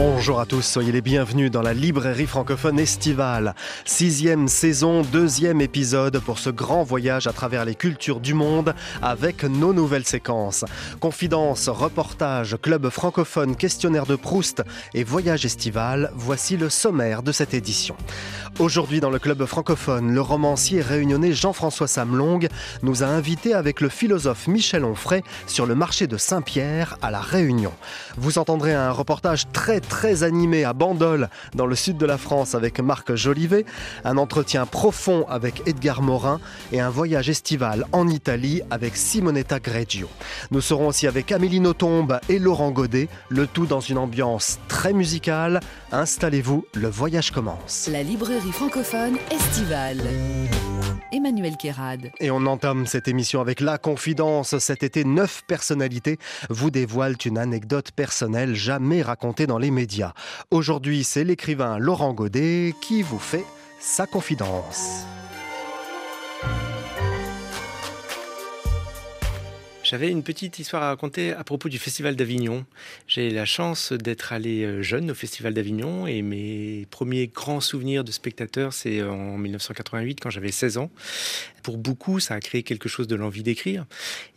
Bonjour à tous, soyez les bienvenus dans la librairie francophone estivale. Sixième saison, deuxième épisode pour ce grand voyage à travers les cultures du monde avec nos nouvelles séquences. Confidence, reportage, club francophone, questionnaire de Proust et voyage estival, voici le sommaire de cette édition. Aujourd'hui dans le club francophone, le romancier réunionnais Jean-François Samlong nous a invités avec le philosophe Michel Onfray sur le marché de Saint-Pierre à La Réunion. Vous entendrez un reportage très très animé à Bandol, dans le sud de la France, avec Marc Jolivet, un entretien profond avec Edgar Morin et un voyage estival en Italie avec Simonetta Greggio. Nous serons aussi avec Amélie Nothomb et Laurent Godet, le tout dans une ambiance très musicale. Installez-vous, le voyage commence. La librairie francophone estivale. Emmanuel Kérad. Et on entame cette émission avec La Confidence. Cet été, neuf personnalités vous dévoilent une anecdote personnelle jamais racontée dans les médias. Aujourd'hui, c'est l'écrivain Laurent Godet qui vous fait sa confidence. J'avais une petite histoire à raconter à propos du Festival d'Avignon. J'ai la chance d'être allé euh, jeune au Festival d'Avignon et mes premiers grands souvenirs de spectateurs, c'est en 1988 quand j'avais 16 ans. Pour beaucoup, ça a créé quelque chose de l'envie d'écrire.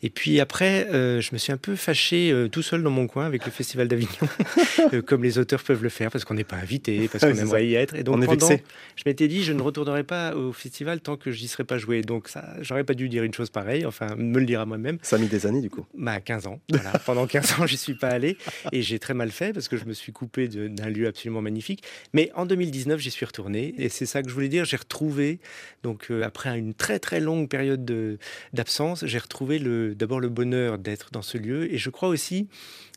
Et puis après, euh, je me suis un peu fâché euh, tout seul dans mon coin avec le Festival d'Avignon, euh, comme les auteurs peuvent le faire, parce qu'on n'est pas invité, parce qu'on aimerait y être. Et donc On est pendant, vexé. je m'étais dit, je ne retournerai pas au festival tant que j'y serais pas joué. Donc ça, j'aurais pas dû dire une chose pareille, enfin me le dire à moi-même. Ça a mis des années du coup. Bah, 15 ans. Voilà. Pendant 15 ans, j'y suis pas allé et j'ai très mal fait parce que je me suis coupé d'un lieu absolument magnifique. Mais en 2019, j'y suis retourné et c'est ça que je voulais dire. J'ai retrouvé, donc après une très très longue période de- d'absence, j'ai retrouvé d'abord le bonheur d'être dans ce lieu et je crois aussi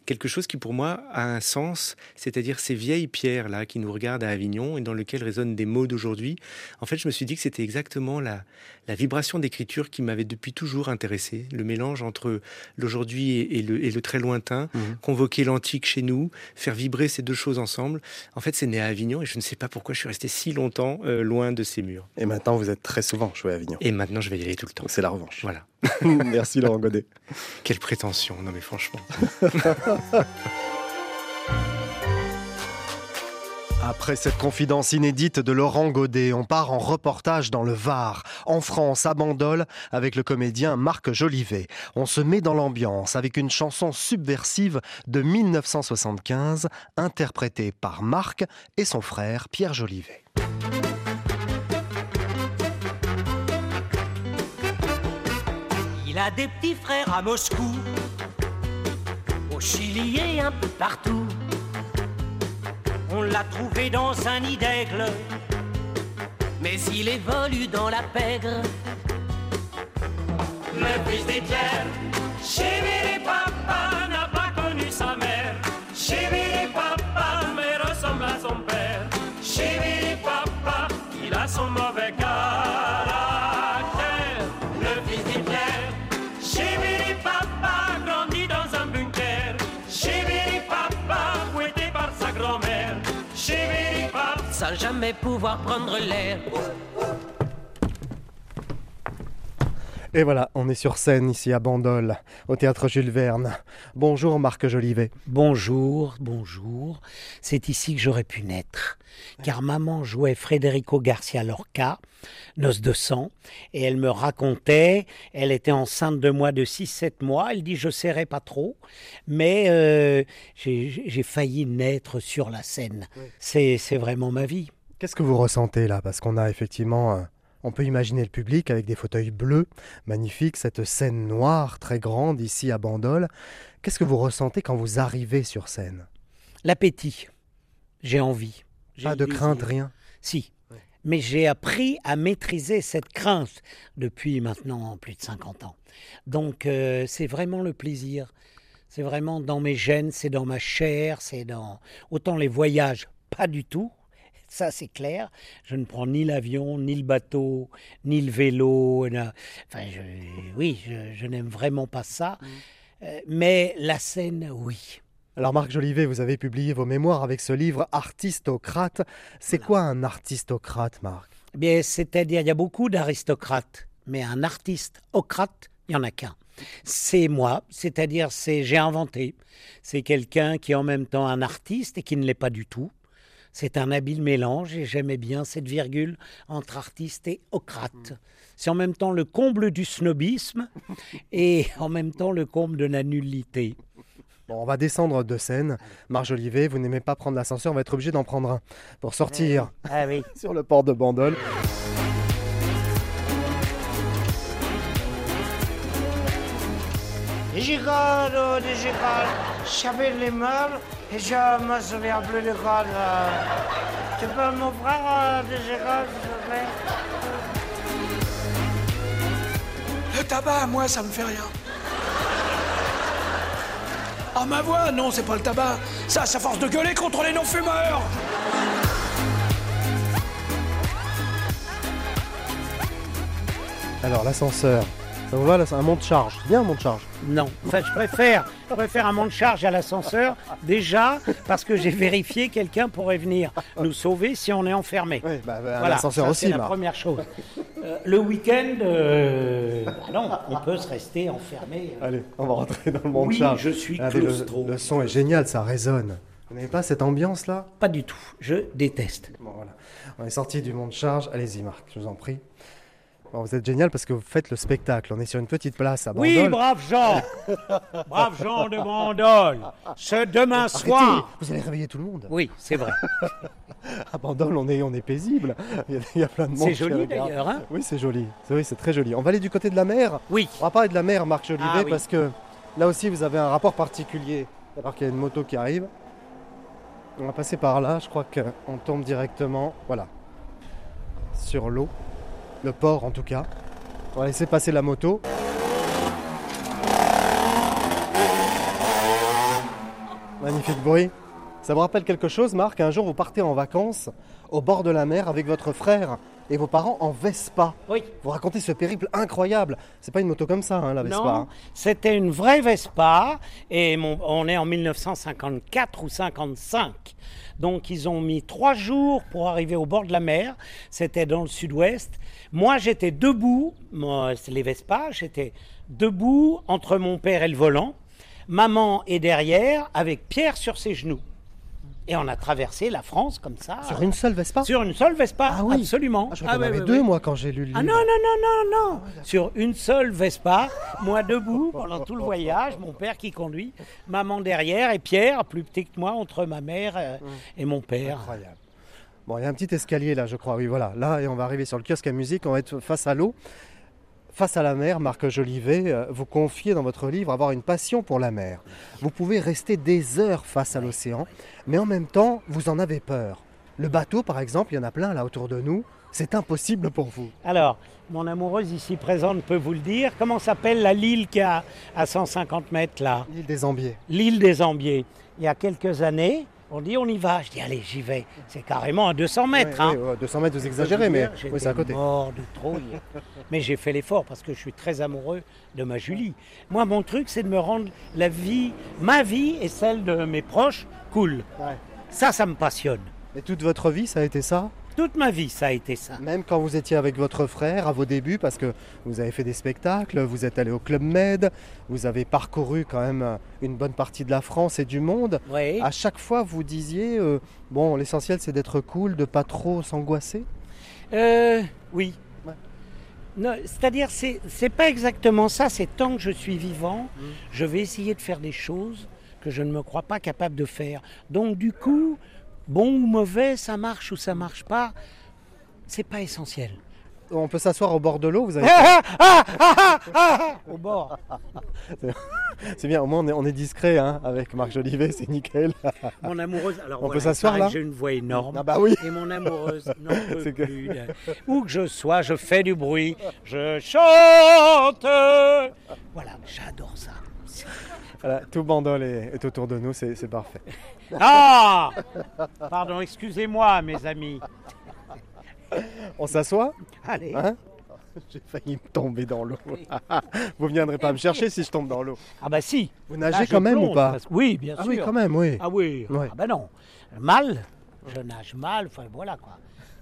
quelque chose qui pour moi a un sens, c'est-à-dire ces vieilles pierres là qui nous regardent à Avignon et dans lesquelles résonnent des mots d'aujourd'hui. En fait, je me suis dit que c'était exactement la, la vibration d'écriture qui m'avait depuis toujours intéressé, le mélange entre l'aujourd'hui et, et le, et le très lointain, Mhm. convoquer l'antique chez nous, faire vibrer ces deux choses ensemble. En fait, c'est né à Avignon et je ne sais pas pourquoi je suis resté si longtemps euh, loin de ces murs. Et maintenant, vous êtes très souvent joué à Avignon. Et maintenant, je vais y aller tout le temps. C'est la revanche. Voilà. Merci Laurent Godet. Quelle prétention, non mais franchement. Après cette confidence inédite de Laurent Godet, on part en reportage dans le Var, en France, à Bandol, avec le comédien Marc Jolivet. On se met dans l'ambiance avec une chanson subversive de 1975, interprétée par Marc et son frère Pierre Jolivet. Il a des petits frères à Moscou, au Chili et un peu partout. On l'a trouvé dans un nid d'aigle, mais il évolue dans la pègre. Le fils d'Étienne, chéri papa n'a pas connu sa mère. Chéri papa, mais ressemble à son père. Chéri papa, il a son mauvais caractère. Jamais pouvoir prendre l'air. Et voilà, on est sur scène ici à Bandol, au théâtre Jules Verne. Bonjour Marc Jolivet. Bonjour, bonjour. C'est ici que j'aurais pu naître. Car maman jouait Federico Garcia Lorca, Noce de sang, et elle me racontait, elle était enceinte de moi de 6-7 mois, elle dit je serrais pas trop, mais euh, j'ai j'ai failli naître sur la scène. C'est c'est vraiment ma vie. Qu'est-ce que vous ressentez là? Parce qu'on a effectivement, euh, on peut imaginer le public avec des fauteuils bleus, magnifiques, cette scène noire très grande ici à Bandol. Qu'est-ce que vous ressentez quand vous arrivez sur scène? L'appétit, j'ai envie. Pas de crainte, rien? Si. Mais j'ai appris à maîtriser cette crainte depuis maintenant plus de 50 ans. Donc euh, c'est vraiment le plaisir. C'est vraiment dans mes gènes, c'est dans ma chair, c'est dans... Autant les voyages, pas du tout. Ça, c'est clair. Je ne prends ni l'avion, ni le bateau, ni le vélo. Enfin, je- oui, je, je n'aime vraiment pas ça. Euh, mais la scène, oui. Alors Marc Jolivet, vous avez publié vos mémoires avec ce livre Artistocrate. C'est quoi un artistocrate, Marc? Eh Bien, c'est-à-dire, il y a beaucoup d'aristocrates, mais un artiste ocrate, il n'y en a qu'un. C'est moi, c'est-à-dire, c'est j'ai inventé. C'est quelqu'un qui est en même temps un artiste et qui ne l'est pas du tout. C'est un habile mélange et j'aimais bien cette virgule entre artiste et ocrate. C'est en même temps le comble du snobisme et en même temps le comble de la nullité. Bon, on va descendre de scène. Marc Jolivet, vous n'aimez pas prendre l'ascenseur, on va être obligé d'en prendre un pour sortir Ah oui. sur le port de Bandol. Digicode, digicode, j'appelle les meubles je me souviens plus du code. euh. Tu peux m'ouvrir euh, digicode, s'il te plaît? Le tabac, moi, ça me fait rien. Ah, ma voix, non, c'est pas le tabac. Ça, à force de gueuler contre les non-fumeurs. Alors l'ascenseur, va là, c'est un monte-charge. C'est bien un monte-charge. Non, enfin, je préfère, je préfère un monte-charge à l'ascenseur, déjà, parce que j'ai vérifié, quelqu'un pourrait venir nous sauver si on est enfermé. Oui, bah, bah, un Voilà, ascenseur ça, aussi, c'est la Marc. première chose. Euh, le week-end, euh, bah non, on peut se rester enfermé. Allez, on va rentrer dans le Oui, monte-charge. je suis le, claustro. le son est génial, ça résonne. Vous n'avez pas cette ambiance là Pas du tout, je déteste. Bon voilà, on est sorti du monte-charge. Allez-y Marc, je vous en prie. Bon, vous êtes génial parce que vous faites le spectacle. On est sur une petite place à Bandol. Oui, brave Jean Brave Jean de Bandol Ce demain Arrêtez, soir vous allez réveiller tout le monde. Oui, c'est vrai. À Bandol, on est, on est paisible. Il y, a, il y a plein de monde. C'est joli d'ailleurs, hein Oui, c'est joli. C'est- Oui, c'est très joli. On va aller du côté de la mer. Oui. On va parler de la mer, Marc Jolivet, Ah oui. parce que là aussi, vous avez un rapport particulier. Alors qu'il y a une moto qui arrive. On va passer par là. Je crois qu'on tombe directement, voilà, sur l'eau. Le port, en tout cas. On va laisser passer la moto. Magnifique bruit. Ça vous rappelle quelque chose, Marc Un jour, vous partez en vacances au bord de la mer avec votre frère et vos parents en Vespa. Oui. Vous racontez ce périple incroyable. C'est pas une moto comme ça, hein, la Vespa. Non, hein. c'était une vraie Vespa et mon- on est en 1954 ou 55. Donc ils ont mis trois jours pour arriver au bord de la mer. C'était dans le sud-ouest. Moi j'étais debout, moi, c'est les Vespa, j'étais debout entre mon père et le volant. Maman est derrière avec Pierre sur ses genoux. Et on a traversé la France comme ça. Sur une seule Vespa Sur une seule Vespa, Ah oui. absolument. Ah, je ouais, ouais, deux, ouais. moi, quand j'ai lu le livre. Ah non, non, non, non, non Sur une seule Vespa, moi debout pendant tout le voyage, mon père qui conduit, maman derrière et Pierre, plus petit que moi, entre ma mère euh, et mon père. Incroyable. Bon, il y a un petit escalier là, je crois. Oui, voilà. Là, et on va arriver sur le kiosque à musique. On va être face à l'eau. Face à la mer, Marc Jolivet, euh, vous confiez dans votre livre avoir une passion pour la mer. Vous pouvez rester des heures face à l'océan, mais en même temps, vous en avez peur. Le bateau, par exemple, il y en a plein là autour de nous. C'est impossible pour vous. Alors, mon amoureuse ici présente peut vous le dire. Comment s'appelle la l'île qui a à 150 mètres là? L'île des Ambiers. L'île des Ambiers. Il y a quelques années, on dit on y va. Je dis allez, j'y vais. C'est carrément à 200 mètres. Oui, hein. oui, ouais, 200 mètres, vous exagérez, mais oui, c'est à côté. mort de trouille. Mais j'ai fait l'effort parce que je suis très amoureux de ma Julie. Moi, mon truc, c'est de me rendre la vie, ma vie et celle de mes proches, cool. Ouais. Ça, ça me passionne. Et toute votre vie, ça a été ça? Toute ma vie, ça a été ça. Même quand vous étiez avec votre frère à vos débuts, parce que vous avez fait des spectacles, vous êtes allé au Club Med, vous avez parcouru quand même euh, une bonne partie de la France et du monde. Oui. À chaque fois, vous disiez, euh, bon, l'essentiel c'est d'être cool, de pas trop s'angoisser? Euh, oui. Ouais. Non, C'est-à-dire, c'est c'est pas exactement ça. C'est tant que je suis vivant, Mm. je vais essayer de faire des choses que je ne me crois pas capable de faire. Donc, du coup, bon ou mauvais, ça marche ou ça marche pas, c'est pas essentiel. On peut s'asseoir au bord de l'eau, vous avez... Ah, ah, ah, ah, ah, ah, au bord. c'est bien, au moins on est, on est discret hein, avec Marc Jolivet, c'est nickel. Mon amoureuse, alors On voilà, peut s'asseoir, là que J'ai une voix énorme. Ah bah oui. Et mon amoureuse n'en peut que- plus. Où que je sois, je fais du bruit, je chante. Voilà, j'adore ça. Voilà, tout bandol est, est autour de nous, c'est parfait. Ah Pardon, excusez-moi, mes amis. On s'assoit? Allez. hein? J'ai failli tomber dans l'eau. vous viendrez pas me chercher si je tombe dans l'eau. Ah bah si. Vous nagez je quand même ou pas? Oui, bien Ah sûr. oui, quand même, oui. Ah oui. Ouais. Ah bah non. Mal. Je nage mal. Enfin voilà quoi.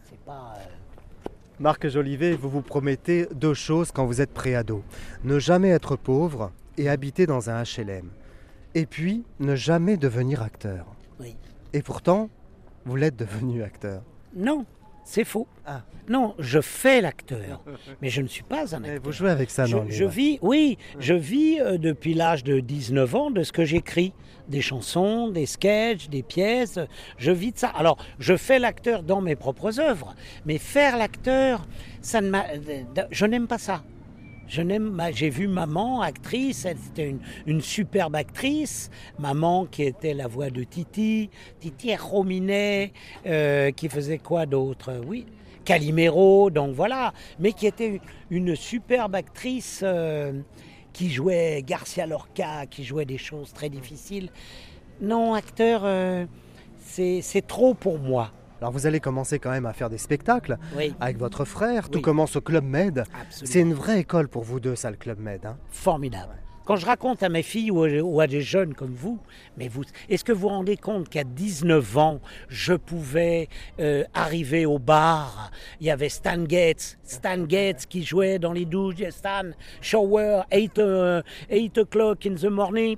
C'est pas. euh, Marc Jolivet, vous vous promettez deux choses quand vous êtes préado. Ne jamais être pauvre et habiter dans un HLM. Et puis, ne jamais devenir acteur. Oui. Et pourtant, vous l'êtes devenu acteur. Non, c'est faux. Ah. Non, je fais l'acteur, mais je ne suis pas un acteur. vous jouez avec ça je, le je vis, oui, je vis euh, depuis l'âge de 19 ans de ce que j'écris. Des chansons, des sketchs, des pièces. Je vis de ça. Alors, je fais l'acteur dans mes propres œuvres, mais faire l'acteur, ça ne m'a. euh, Je n'aime pas ça. J'ai vu maman, actrice, elle était une, superbe actrice. Maman qui était la voix de Titi, Titi Rominet, euh, qui faisait quoi d'autre? Oui, Calimero, donc voilà. Mais qui était une, superbe actrice euh, qui jouait Garcia Lorca, qui jouait des choses très difficiles. Non, acteur, euh, c'est trop pour moi. Alors vous allez commencer quand même à faire des spectacles Oui, avec votre frère. Tout Oui. commence au Club Med. C'est une vraie école pour vous deux, ça, le Club Med. hein. formidable. Quand je raconte à mes filles ou à, des jeunes comme vous, mais vous, est-ce que vous vous rendez compte qu'à 19 ans, je pouvais euh, arriver au bar Il y avait Stan Gates, Stan Gates qui jouait dans les douches. Stan, shower, 8, euh, 8 o'clock in the morning.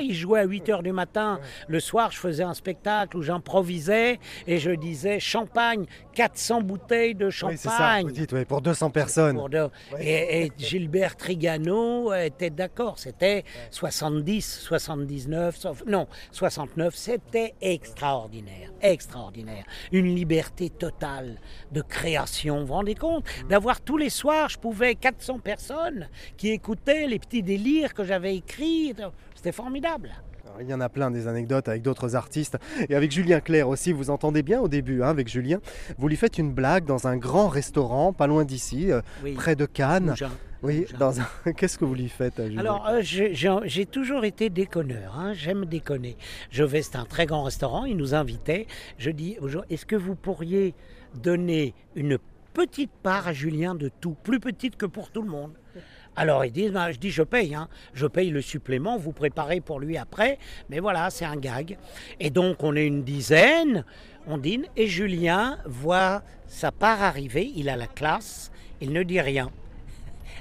Il jouait à 8 heures du matin. Le soir, je faisais un spectacle où j'improvisais et je disais champagne, 400 bouteilles de champagne. Oui, c'est ça. Vous dites, oui, pour 200 personnes. Pour de- et, et Gilbert Trigano était d'accord. C'était 70, 79, sauf- non, 69. C'était extraordinaire. Extraordinaire. Une liberté totale de création. Vous vous rendez compte? D'avoir tous les soirs, je pouvais 400 personnes qui écoutaient les petits délires que j'avais écrits. C'était formidable. Alors, il y en a plein des anecdotes avec d'autres artistes. Et avec Julien Clerc aussi, vous entendez bien au début hein, avec Julien. Vous lui faites une blague dans un grand restaurant, pas loin d'ici, euh, Oui. près de Cannes. Mougin. Oui, dans un... Qu'est-ce que vous lui faites Julien Alors, euh, j'ai- toujours été déconneur. hein, J'aime déconner. Je vais, c'est un très grand restaurant. Il nous invitait. Je dis, est-ce que vous pourriez donner une petite part à Julien de tout, plus petite que pour tout le monde? Alors ils disent, Ben, je dis je paye, hein. je paye le supplément, vous préparez pour lui après, mais voilà, c'est un gag. Et donc on est une dizaine, on dîne, et Julien voit sa part arriver, il a la classe, il ne dit rien.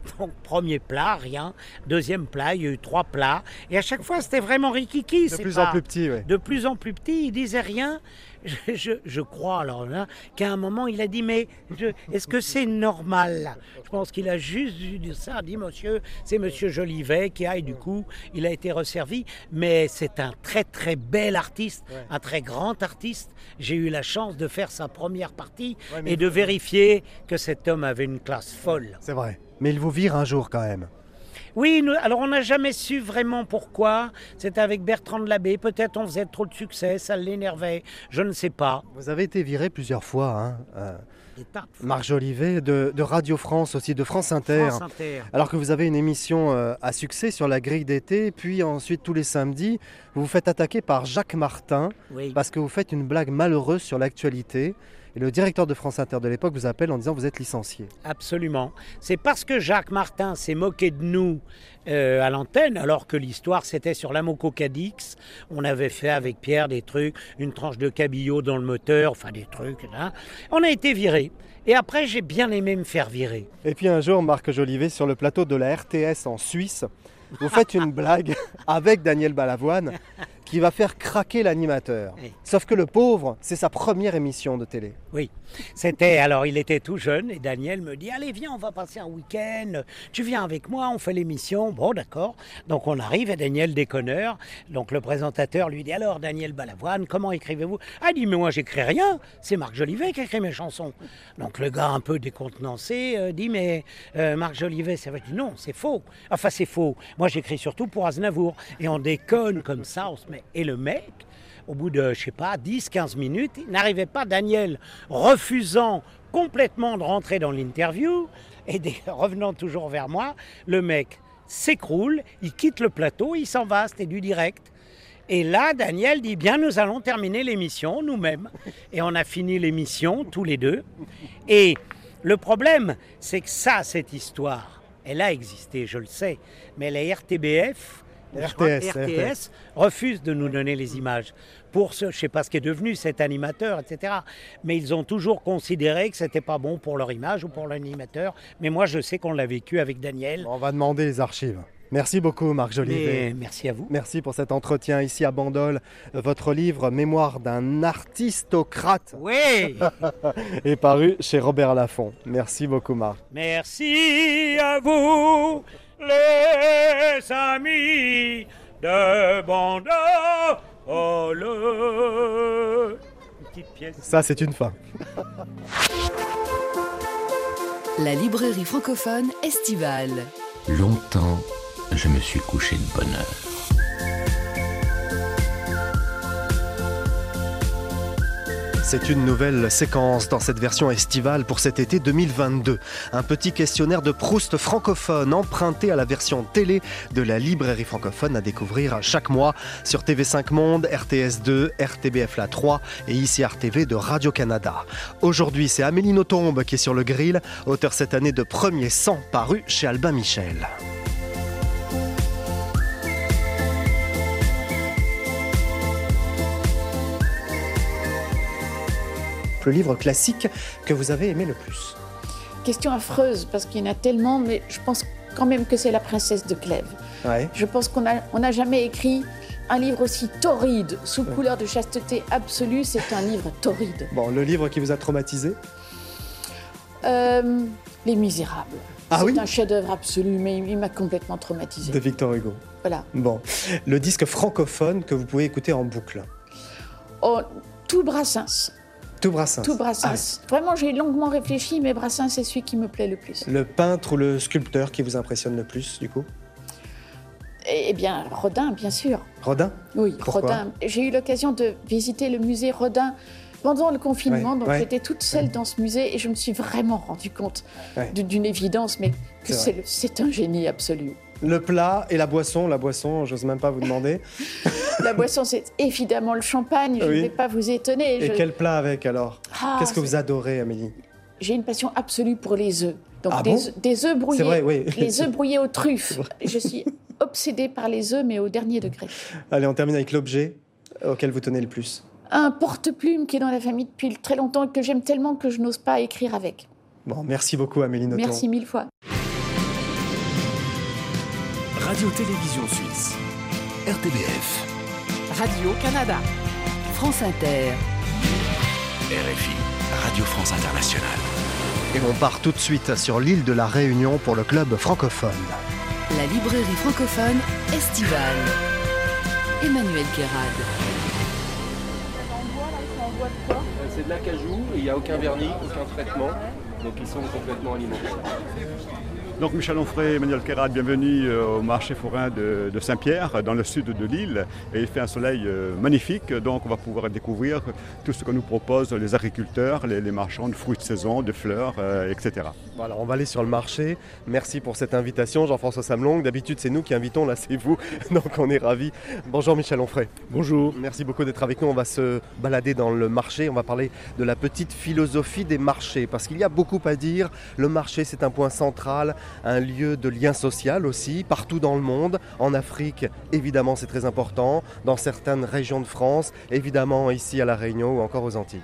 Donc, premier plat, rien. Deuxième plat, il y a eu trois plats. Et à chaque fois, c'était vraiment rikiki. De plus pas- en plus petit, oui. De plus en plus petit, il disait rien. Je, je- je crois, alors là, qu'à un moment, il a dit Mais est-ce que c'est normal? Je pense qu'il a juste dire ça. dit Monsieur, c'est monsieur Jolivet qui a, et du coup, il a été resservi. Mais c'est un très, très bel artiste, un très grand artiste. J'ai eu la chance de faire sa première partie Ouais, et de vérifier que cet homme avait une classe folle. C'est vrai. Mais il vous vire un jour quand même. Oui, nous- alors on n'a jamais su vraiment pourquoi. C'était avec Bertrand de Labbé. Peut-être on faisait trop de succès, ça l'énervait. Je ne sais pas. Vous avez été viré plusieurs fois, hein, euh, Des tas de Radio France aussi, de France Inter. France Inter. Alors que vous avez une émission euh, à succès sur la grille d'été, puis ensuite tous les samedis, vous vous faites attaquer par Jacques Martin Oui. parce que vous faites une blague malheureuse sur l'actualité. Et le directeur de France Inter de l'époque vous appelle en disant vous êtes licencié. Absolument. C'est parce que Jacques Martin s'est moqué de nous euh, à l'antenne, alors que l'histoire c'était sur l'Amoco Cadix. On avait fait avec Pierre des trucs, une tranche de cabillaud dans le moteur, enfin des trucs. On a été viré. Et après, j'ai bien aimé me faire virer. Et puis un jour, Marc Jolivet, sur le plateau de la RTS en Suisse, vous faites une blague avec Daniel Balavoine qui va faire craquer l'animateur. Oui. Sauf que le pauvre, c'est sa première émission de télé. Oui, c'était alors il était tout jeune et Daniel me dit allez viens on va passer un week-end, tu viens avec moi, on fait l'émission. Bon d'accord, donc on arrive et Daniel déconneur, donc le présentateur lui dit alors Daniel Balavoine comment écrivez-vous? Ah il dit mais moi j'écris rien, c'est Marc Jolivet qui écrit mes chansons. Donc le gars un peu décontenancé euh, dit mais euh, Marc Jolivet c'est vrai, non c'est faux, enfin c'est faux, moi j'écris surtout pour Aznavour et on déconne comme ça, on se met et le mec au bout de, je sais pas, 10-15 minutes, il n'arrivait pas, Daniel, refusant complètement de rentrer dans l'interview, et revenant toujours vers moi, le mec s'écroule, il quitte le plateau, il s'en va, c'était du direct. Et là, Daniel dit, bien, nous allons terminer l'émission nous-mêmes. Et on a fini l'émission, tous les deux. Et Le problème, c'est que ça, cette histoire, elle a existé, je le sais, mais la RTBF, RTS, RTS refuse de nous donner les images. Pour ce, je sais pas ce qui est devenu cet animateur, etc. Mais ils ont toujours considéré que c'était pas bon pour leur image ou pour l'animateur. Mais moi, je sais qu'on l'a vécu avec Daniel. On va demander les archives. Merci beaucoup Marc Jolivet. Merci à vous. Merci pour cet entretien ici à Bandol. Votre livre Mémoire d'un artistocrate Oui. est paru chez Robert Laffont. Merci beaucoup Marc. Merci à vous, les amis de Bandol. Une petite pièce. Ça c'est une fin. La librairie francophone estivale. Longtemps, je me suis couché de bonne heure. C'est une nouvelle séquence dans cette version estivale pour cet été 2022. Un petit questionnaire de Proust francophone emprunté à la version télé de la librairie francophone à découvrir chaque mois sur TV5 Monde, RTS2, RTBF La 3 et ici RTV de Radio-Canada. Aujourd'hui, c'est Amélie Nothomb qui est sur le grill, auteur cette année de Premier sang paru chez Albin Michel. Le livre classique que vous avez aimé le plus Question affreuse parce qu'il y en a tellement, mais je pense quand même que c'est La princesse de Clèves. Ouais. Je pense qu'on n'a on jamais écrit un livre aussi torride, sous couleur de chasteté absolue. C'est un livre torride. Bon, le livre qui vous a traumatisé Euh, Les Misérables. Ah c'est oui un chef-d'œuvre absolu, mais il m'a complètement traumatisé. de Victor Hugo. Voilà. Bon, le disque francophone que vous pouvez écouter en boucle. Oh, tout Brassens. Tout Brassens. Tout Brassens. Vraiment, j'ai longuement réfléchi, mais Brassens, c'est celui qui me plaît le plus. Le peintre ou le sculpteur qui vous impressionne le plus, du coup? Eh bien, Rodin, bien sûr. Rodin? Oui, Pourquoi? Rodin. J'ai eu l'occasion de visiter le musée Rodin pendant le confinement, Ouais, donc ouais. j'étais toute seule dans ce musée et je me suis vraiment rendu compte d'une évidence, mais que c'est un génie absolu. Le plat et la boisson. La boisson, j'ose même pas vous demander. La boisson, c'est évidemment le champagne, je Oui. ne vais pas vous étonner. Et je- quel plat avec alors? Ah, Qu'est-ce que vous adorez, Amélie? J'ai une passion absolue pour les œufs. Donc Ah des, bon? œufs- des œufs brouillés. vrai, oui. Les œufs brouillés aux truffes. Je suis obsédée par les œufs, mais au dernier degré. Allez, on termine avec l'objet auquel vous tenez le plus. Un porte-plume qui est dans la famille depuis très longtemps et que j'aime tellement que je n'ose pas écrire avec. Bon, merci beaucoup, Amélie Nothomb. Merci mille fois. Radio-Télévision Suisse. RTBF. Radio-Canada. France Inter. RFI. Radio France Internationale. Et on part tout de suite sur l'île de la Réunion pour le club francophone. La librairie francophone estivale. Emmanuel Guérard. C'est de l'acajou, il n'y a aucun vernis, aucun traitement, donc ils sont complètement alimentés. Donc Michel Onfray, Emmanuel Kérat, bienvenue euh, au marché forain de, de Saint-Pierre, dans le sud de l'île. Et il fait un soleil euh, magnifique, donc on va pouvoir découvrir tout ce que nous proposent les agriculteurs, les, les marchands de fruits de saison, de fleurs, euh, etc. Voilà, on va aller sur le marché. Merci pour cette invitation, Jean-François Samlong. D'habitude, c'est nous qui invitons, là, c'est vous. Donc, on est ravis. Bonjour, Michel Onfray. Bonjour. Merci beaucoup d'être avec nous. On va se balader dans le marché. On va parler de la petite philosophie des marchés. Parce qu'il y a beaucoup à dire. Le marché, c'est un point central, un lieu de lien social aussi, partout dans le monde. En Afrique, évidemment, c'est très important. Dans certaines régions de France, évidemment, ici à La Réunion ou encore aux Antilles.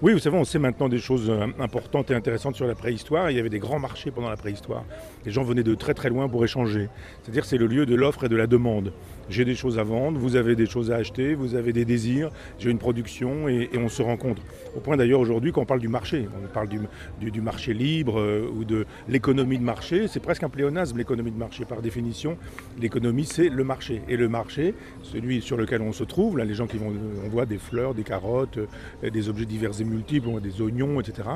Oui, vous savez, on sait maintenant des choses euh, importantes et intéressantes sur la préhistoire. Il y avait des grands marchés pendant la préhistoire. Les gens venaient de très très loin pour échanger. C'est-à-dire c'est le lieu de l'offre et de la demande. J'ai des choses à vendre, vous avez des choses à acheter, vous avez des désirs, j'ai une production et, on se rencontre. Au point d'ailleurs aujourd'hui quand on parle du marché, on parle du, marché libre euh, ou de l'économie de marché, c'est presque un pléonasme l'économie de marché. Par définition, l'économie c'est le marché. Et le marché, celui sur lequel on se trouve, là les gens qui vont, on voit des fleurs, des carottes, euh, des objets divers et multiples, des oignons, etc.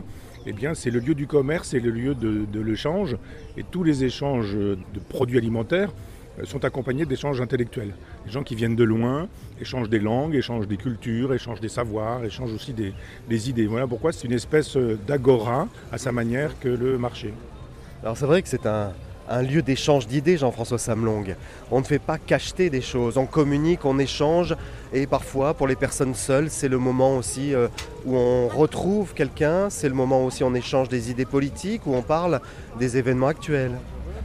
Eh bien c'est le lieu du commerce, c'est le lieu de, l'échange. Et tous les échanges de produits alimentaires sont accompagnés d'échanges intellectuels. Les gens qui viennent de loin échangent des langues, échangent des cultures, échangent des savoirs, échangent aussi des, idées. Voilà pourquoi c'est une espèce euh, d'agora à sa manière que le marché. Alors c'est vrai que c'est un, lieu d'échange d'idées, Jean-François Samlong. On ne fait pas qu'acheter des choses, on communique, on échange, et parfois, pour les personnes seules, c'est le moment aussi euh, où on retrouve quelqu'un, c'est le moment aussi où on échange des idées politiques, où on parle des événements actuels.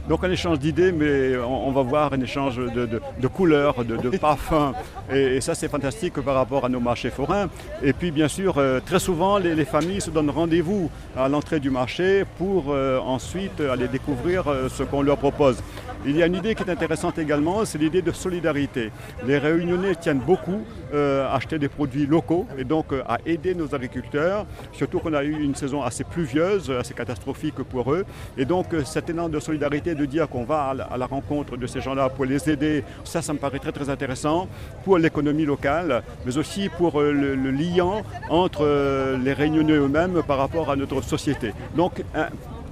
Donc un échange d'idées, mais on, va voir un échange de, couleurs, de, parfums. Et, ça, c'est fantastique par rapport à nos marchés forains. Et puis, bien sûr, euh, très souvent, les, les familles se donnent rendez-vous à l'entrée du marché pour euh, ensuite aller découvrir euh, ce qu'on leur propose. Il y a une idée qui est intéressante également, c'est l'idée de solidarité. Les réunionnais tiennent beaucoup euh, à acheter des produits locaux et donc euh, à aider nos agriculteurs, surtout qu'on a eu une saison assez pluvieuse, assez catastrophique pour eux. Et donc euh, cet élan de solidarité, de dire qu'on va à la, rencontre de ces gens-là pour les aider, ça, ça me paraît très très intéressant pour l'économie locale, mais aussi pour le, liant entre les réunionnais eux-mêmes par rapport à notre société. Donc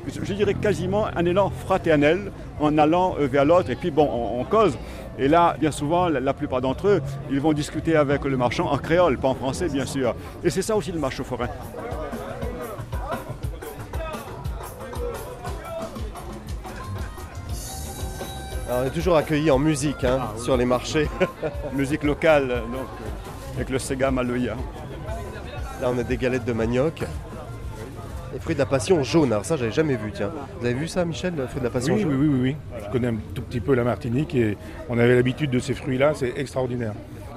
je dirais quasiment un élan fraternel en allant euh, vers l'autre. Et puis bon, on, on cause. Et là, bien souvent, la, plupart d'entre eux, ils vont discuter avec le marchand en créole, pas en français, bien sûr. Et c'est ça aussi le marché forain. Alors, on est toujours accueillis en musique hein, sur les marchés. Musique locale, donc, avec le Sega Maloya. Là, on a des galettes de manioc. Les fruits de la passion jaune, alors ça, j'avais jamais vu, tiens. Vous avez vu ça, Michel, le fruit de la passion Oui, oui, oui, oui, oui. Je connais un tout petit peu la Martinique et on avait l'habitude de ces fruits-là, c'est extraordinaire.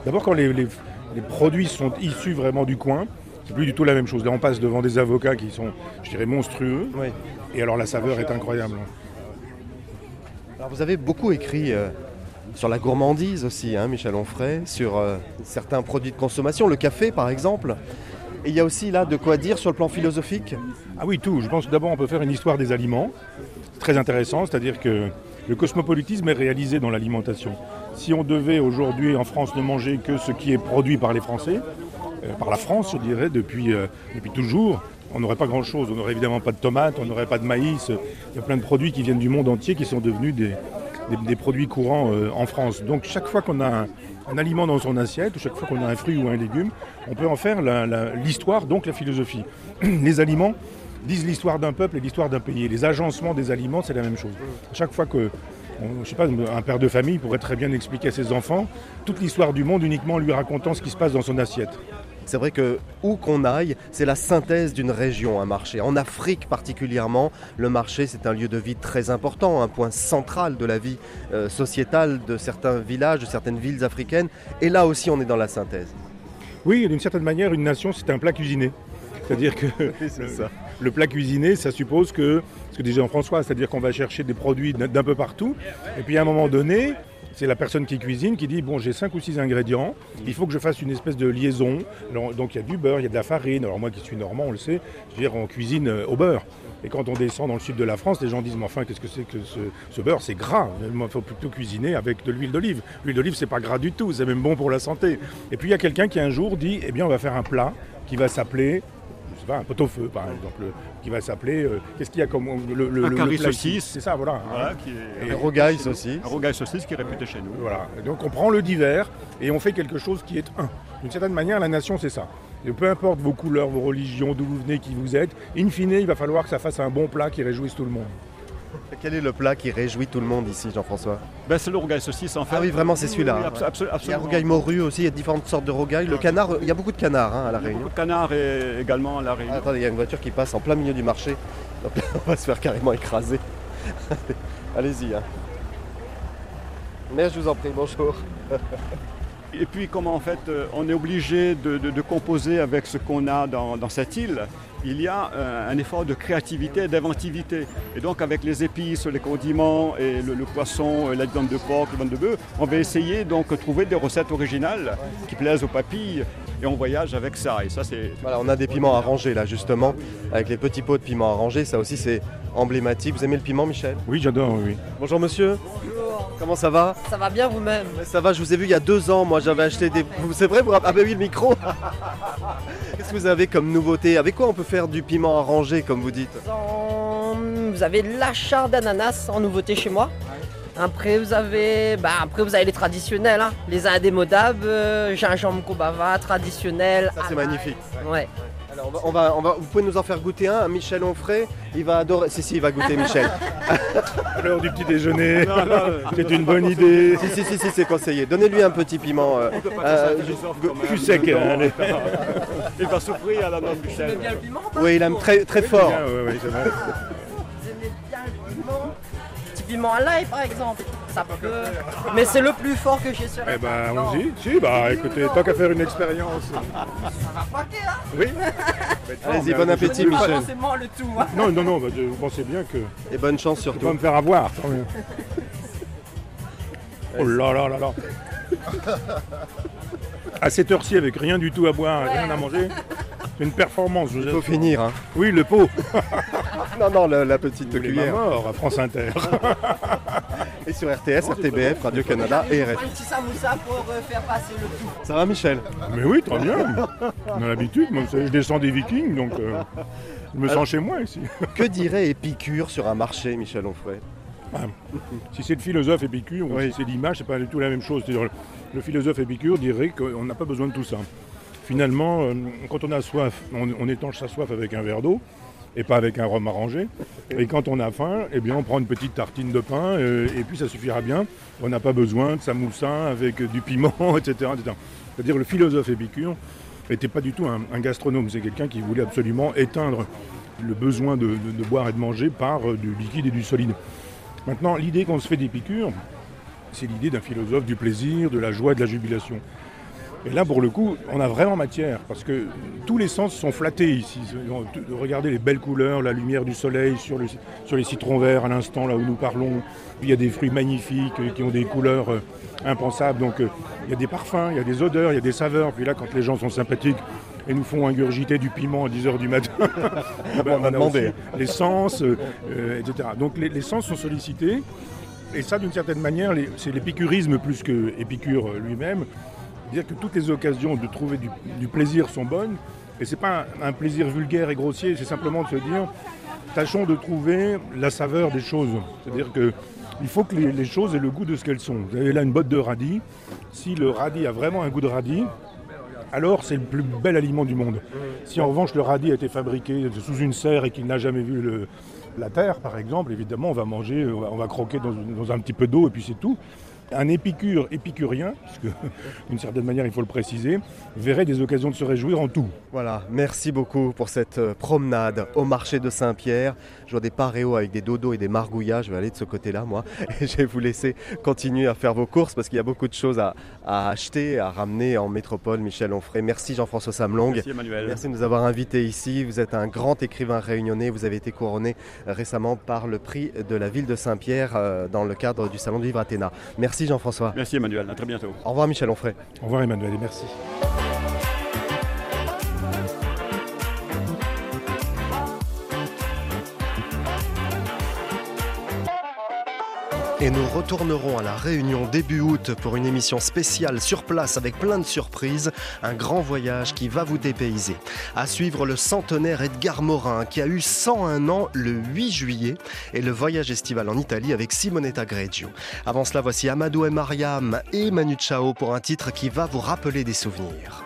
D'abord, quand les, les- les produits sont issus vraiment du coin, c'est plus du tout la même chose. Là, on passe devant des avocats qui sont, je dirais, monstrueux. Et alors, la saveur est incroyable. Alors, vous avez beaucoup écrit euh, sur la gourmandise aussi, hein, Michel Onfray, sur euh, certains produits de consommation, le café par exemple. Et il y a aussi là de quoi dire sur le plan philosophique Ah oui, tout. Je pense que d'abord, on peut faire une histoire des aliments. Très intéressant, c'est-à-dire que le cosmopolitisme est réalisé dans l'alimentation. Si on devait aujourd'hui en France ne manger que ce qui est produit par les Français, euh, par la France, je dirais, depuis, euh, depuis toujours, on n'aurait pas grand-chose. On n'aurait évidemment pas de tomates, on n'aurait pas de maïs. Il y a plein de produits qui viennent du monde entier qui sont devenus des produits courants euh, en France. Donc chaque fois qu'on a un, un aliment dans son assiette, chaque fois qu'on a un fruit ou un légume, on peut en faire l'histoire, donc la philosophie. Les aliments disent l'histoire d'un peuple et l'histoire d'un pays. Les agencements des aliments, c'est la même chose. Chaque fois que, je sais pas, un père de famille pourrait très bien expliquer à ses enfants toute l'histoire du monde uniquement en lui racontant ce qui se passe dans son assiette. C'est vrai que où qu'on aille, c'est la synthèse d'une région, un marché. En Afrique particulièrement, le marché c'est un lieu de vie très important, un point central de la vie euh, sociétale de certains villages, de certaines villes africaines. Et là aussi, on est dans la synthèse. Oui, d'une certaine manière, une nation, c'est un plat cuisiné. C'est-à-dire que le, le plat cuisiné, ça suppose que, ce que disait Jean-François, c'est-à-dire qu'on va chercher des produits d'un peu partout, et puis à un moment donné, c'est la personne qui cuisine qui dit bon j'ai cinq ou six ingrédients, il faut que je fasse une espèce de liaison. Donc il y a du beurre, il y a de la farine. Alors moi qui suis normand, on le sait, je veux dire on cuisine euh, au beurre. Et quand on descend dans le sud de la France, les gens disent mais enfin qu'est-ce que c'est que ce, ce beurre? C'est gras. Il faut plutôt cuisiner avec de l'huile d'olive. L'huile d'olive c'est pas gras du tout, c'est même bon pour la santé. Et puis il y a quelqu'un qui un jour dit eh bien on va faire un plat qui va s'appeler je sais pas, un pot-au-feu par exemple, qui va s'appeler. euh, Qu'est-ce qu'il y a comme le, le, Un le- curry le plat saucisse. C'est ça, voilà. Voilà, hein. qui est- Et- Un rogaille saucisse. Un rogaille saucisse qui est réputé chez nous. Voilà. Donc on prend le divers et on fait quelque chose qui est un. D'une certaine manière, la nation, c'est ça. Et peu importe vos couleurs, vos religions, d'où vous venez, qui vous êtes, in fine, il va falloir que ça fasse un bon plat qui réjouisse tout le monde. Quel est le plat qui réjouit tout le monde ici, Jean-François Ben, c'est le rogaille saucisse en fait. Ah oui, vraiment, c'est celui-là. Oui, hein. Il y a morue aussi, il y a différentes sortes de rogaille. Le canard, il y a beaucoup de canards hein, à La Réunion. Beaucoup de canards et également à la Réunion. Ah, attendez, il y a une voiture qui passe en plein milieu du marché. Donc là, on va se faire carrément écraser. Allez-y. hein. Mais je vous en prie, bonjour. Et puis comment en fait euh, on est obligé de, de- de composer avec ce qu'on a dans, dans cette île, il y a euh, un effort de créativité, d'inventivité. Et donc avec les épices, les condiments et le, poisson, euh, la viande de porc, la viande de bœuf, on va essayer donc de trouver des recettes originales qui plaisent aux papilles et on voyage avec ça. Et ça c'est Voilà, on a des piments à ranger là, justement, avec les petits pots de piments à ranger. Ça aussi, c'est emblématique. Vous aimez le piment, Michel? Oui, j'adore, oui. Bonjour, monsieur. Comment ça va? Ça va bien vous-même? Ça va, je vous ai vu il y a deux ans. Moi, j'avais acheté des. C'est vrai, vous Ah, bah oui, le micro Qu'est-ce que vous avez comme nouveauté? Avec quoi on peut faire du piment ranger, comme vous dites? Vous avez l'achat d'ananas en nouveauté chez moi. Après vous avez, bah, après vous avez les traditionnels, hein. les indémodables, euh, gingembre kobava traditionnel. Ça, c'est magnifique. Ouais. Alors, on va, on va- on va- vous pouvez nous en faire goûter un, un Michel Onfray. Il va adorer. Si, si, il va goûter Michel. À l'heure du petit déjeuner, c'est une bonne idée. Si, si, si, si, c'est conseillé. Donnez-lui un petit piment. euh, euh, Plus sec, allez. Il va souffrir à la noix de Michel. bien le piment oui, il aime très, très fort. Bien, ouais, À l'ail par exemple. Ça peut. Mais c'est le plus fort que j'ai sur la Eh ben. Non. allons-y. Si, bah écoutez, tant qu'à faire une expérience. Ça va paquer hein Oui. Allez-y, bon appétit, Michel. forcément le tout. hein. Non, non, non, bah, vous pensez bien que Et bonne chance je vais surtout. me faire avoir. tant mieux. Oh là là là là. À cette heure-ci, avec rien du tout à boire, rien à manger, c'est une performance. je vous Il faut finir. Hein. Oui, le pot. Non, non, la, la petite Il est cuillère. mort à France Inter. Et sur RTS, RTBF, Radio-Canada et Un RF. petit samoussa pour euh, faire passer le tout. Ça va, Michel? Mais oui, très bien. On a l'habitude. Vous je descends des Vikings, donc euh, je me sens chez moi ici. Que dirait Épicure sur un marché, Michel Onfray? Ah, si c'est le philosophe Épicure ou Oui. si c'est l'image, c'est pas du tout la même chose. Le philosophe Épicure dirait qu'on n'a pas besoin de tout ça. Finalement, euh, quand on a soif, on, on étanche sa soif avec un verre d'eau et pas avec un rhum arrangé. Et quand on a faim, eh bien, on prend une petite tartine de pain euh, et puis ça suffira bien. On n'a pas besoin de samoussin avec du piment, etc. etc. C'est-à-dire le philosophe Épicure n'était pas du tout un, un gastronome. C'est quelqu'un qui voulait absolument éteindre le besoin de, de- de boire et de manger par euh, du liquide et du solide. Maintenant, l'idée qu'on se fait d'Épicure, c'est l'idée d'un philosophe du plaisir, de la joie, de la jubilation. Et là, pour le coup, on a vraiment matière, parce que tous les sens sont flattés ici. Regardez les belles couleurs, la lumière du soleil sur, le- sur les citrons verts à l'instant, là où nous parlons. Puis il y a des fruits magnifiques qui ont des couleurs euh, impensables. Donc euh, il y a des parfums, il y a des odeurs, il y a des saveurs. Puis là, quand les gens sont sympathiques et nous font ingurgiter du piment à 10h du matin, ben, On a demander. aussi les sens, euh, euh, etc. Donc les, les sens sont sollicités. Et ça, d'une certaine manière, c'est l'épicurisme plus que Épicure euh, lui-même. Dire que toutes les occasions de trouver du, du plaisir sont bonnes. Et c'est pas un, un plaisir vulgaire et grossier, c'est simplement de se dire, tâchons de trouver la saveur des choses. C'est-à-dire que il faut que les, les choses aient le goût de ce qu'elles sont. Vous avez là une botte de radis. Si le radis a vraiment un goût de radis, alors c'est le plus bel aliment du monde. Si en revanche le radis a été fabriqué sous une serre et qu'il n'a jamais vu la terre, par exemple, évidemment, on va manger, on va, croquer dans un petit peu d'eau et puis c'est tout. Un épicure épicurien, puisque d'une certaine manière il faut le préciser, verrait des occasions de se réjouir en tout. Voilà, merci beaucoup pour cette euh, promenade au marché de Saint-Pierre. Je vois des paréos avec des dodos et des margouillas. Je vais aller de ce côté-là, moi. Et je vais vous laisser continuer à faire vos courses parce qu'il y a beaucoup de choses à, à acheter, à ramener en métropole. Michel Onfray, merci Jean-François Samlong. Merci Emmanuel. Merci de nous avoir invités ici. Vous êtes un grand écrivain réunionnais. Vous avez été couronné récemment par le prix de la ville de Saint-Pierre euh, dans le cadre du Salon du Livre Athéna. Merci Jean-François. Merci Emmanuel, à très bientôt. Au revoir Michel Onfray. Au revoir Emmanuel et merci. Et nous retournerons à la Réunion début août pour une émission spéciale sur place avec plein de surprises, un grand voyage qui va vous dépayser. À suivre le centenaire Edgar Morin qui a eu 101 ans le 8 juillet et le voyage estival en Italie avec Simonetta Greggio. Avant cela, voici Amadou et Mariam et Manu Chao pour un titre qui va vous rappeler des souvenirs.